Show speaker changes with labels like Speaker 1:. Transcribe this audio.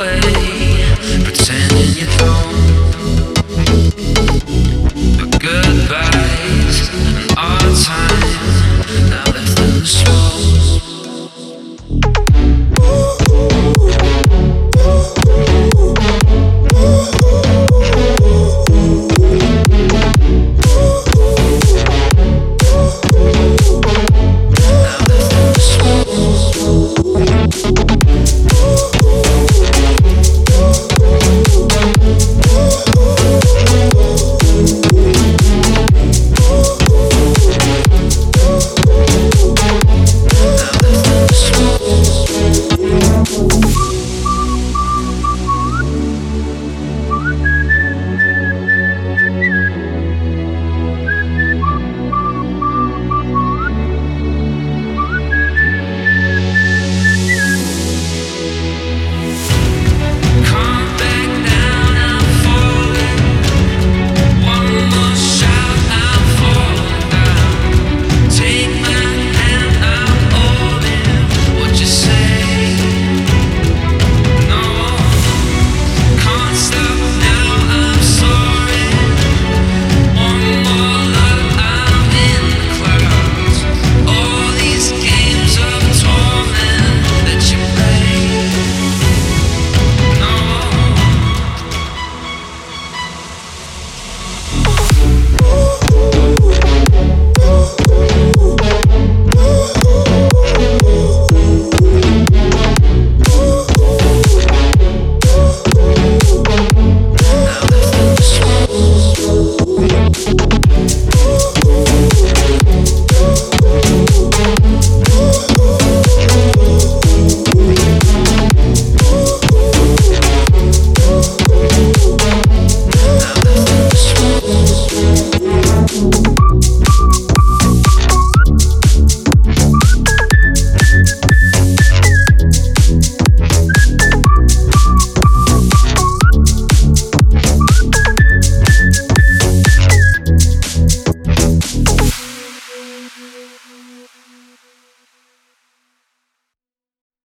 Speaker 1: away.